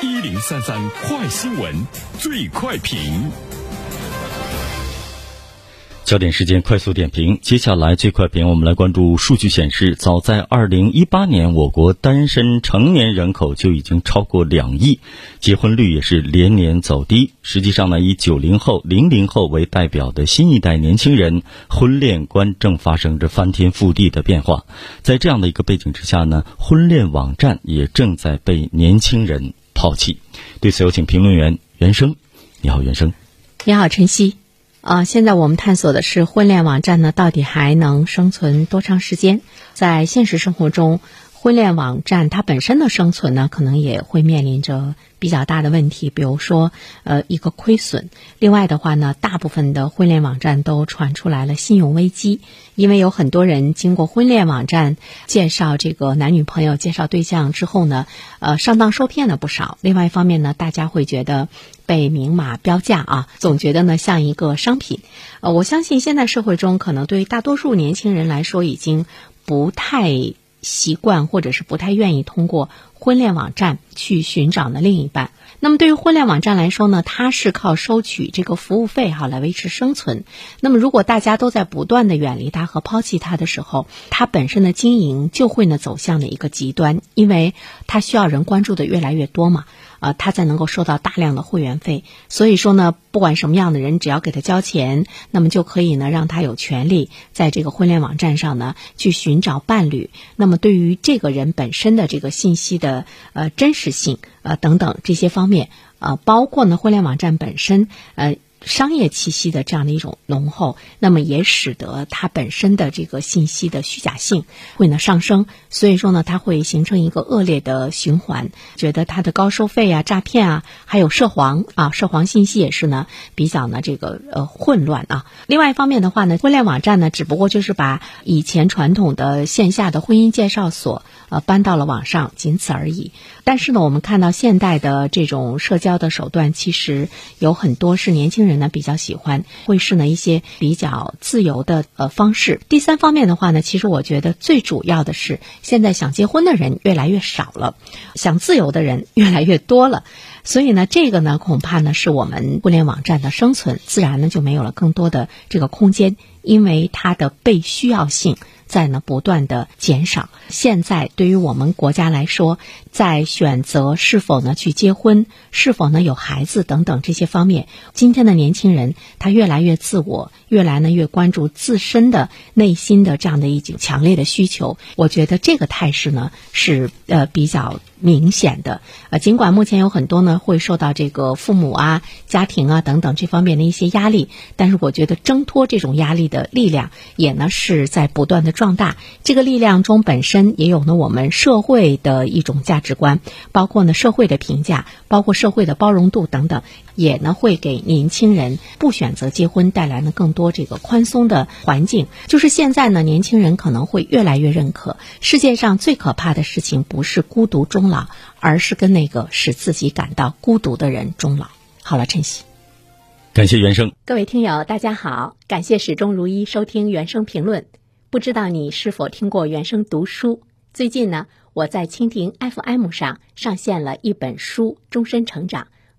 一零三三快新闻，最快评。焦点时间快速点评，接下来最快评，我们来关注数据显示，早在二零一八年，我国单身成年人口就已经超过两亿，结婚率也是连年走低。实际上呢，以九零后、零零后为代表的新一代年轻人，婚恋观正发生着翻天覆地的变化。在这样的一个背景之下呢，婚恋网站也正在被年轻人抛弃。对此，有请评论员袁生。你好，袁生。你好，晨曦。啊，现在我们探索的是婚恋网站呢，到底还能生存多长时间？在现实生活中，婚恋网站它本身的生存呢，可能也会面临着。比较大的问题，比如说，呃，一个亏损。另外的话呢，大部分的婚恋网站都传出来了信用危机，因为有很多人经过婚恋网站介绍这个男女朋友、介绍对象之后呢，呃，上当受骗了不少。另外一方面呢，大家会觉得被明码标价啊，总觉得呢像一个商品。呃，我相信现在社会中可能对大多数年轻人来说，已经不太习惯或者是不太愿意通过。婚恋网站去寻找呢另一半。那么对于婚恋网站来说呢，它是靠收取这个服务费哈来维持生存。那么如果大家都在不断的远离它和抛弃它的时候，它本身的经营就会呢走向了一个极端，因为它需要人关注的越来越多嘛。呃，他才能够收到大量的会员费，所以说呢，不管什么样的人，只要给他交钱，那么就可以呢，让他有权利在这个婚恋网站上呢去寻找伴侣。那么对于这个人本身的这个信息的呃真实性啊等等这些方面，啊，包括呢互联网站本身呃。商业气息的这样的一种浓厚，那么也使得它本身的这个信息的虚假性会呢上升，所以说呢，它会形成一个恶劣的循环。觉得它的高收费啊、诈骗啊，还有涉黄啊、涉黄信息也是呢比较呢这个呃混乱啊。另外一方面的话呢，婚恋网站呢，只不过就是把以前传统的线下的婚姻介绍所呃搬到了网上，仅此而已。但是呢，我们看到现代的这种社交的手段，其实有很多是年轻人人呢比较喜欢，会是呢一些比较自由的呃方式。第三方面的话呢，其实我觉得最主要的是，现在想结婚的人越来越少了，想自由的人越来越多了。所以呢，这个呢恐怕呢是我们互联网站的生存，自然呢就没有了更多的这个空间，因为它的被需要性。在呢不断的减少。现在对于我们国家来说，在选择是否呢去结婚、是否呢有孩子等等这些方面，今天的年轻人他越来越自我，越来呢越关注自身的内心的这样的一种强烈的需求。我觉得这个态势呢是呃比较明显的。呃，尽管目前有很多呢会受到这个父母啊、家庭啊等等这方面的一些压力，但是我觉得挣脱这种压力的力量也呢是在不断的。壮大这个力量中本身也有呢我们社会的一种价值观，包括呢社会的评价，包括社会的包容度等等，也呢会给年轻人不选择结婚带来呢更多这个宽松的环境。就是现在呢年轻人可能会越来越认可，世界上最可怕的事情不是孤独终老，而是跟那个使自己感到孤独的人终老。好了，晨曦，感谢原生。各位听友，大家好，感谢始终如一收听原声评论。不知道你是否听过原声读书？最近呢，我在蜻蜓 FM 上上线了一本书《终身成长》，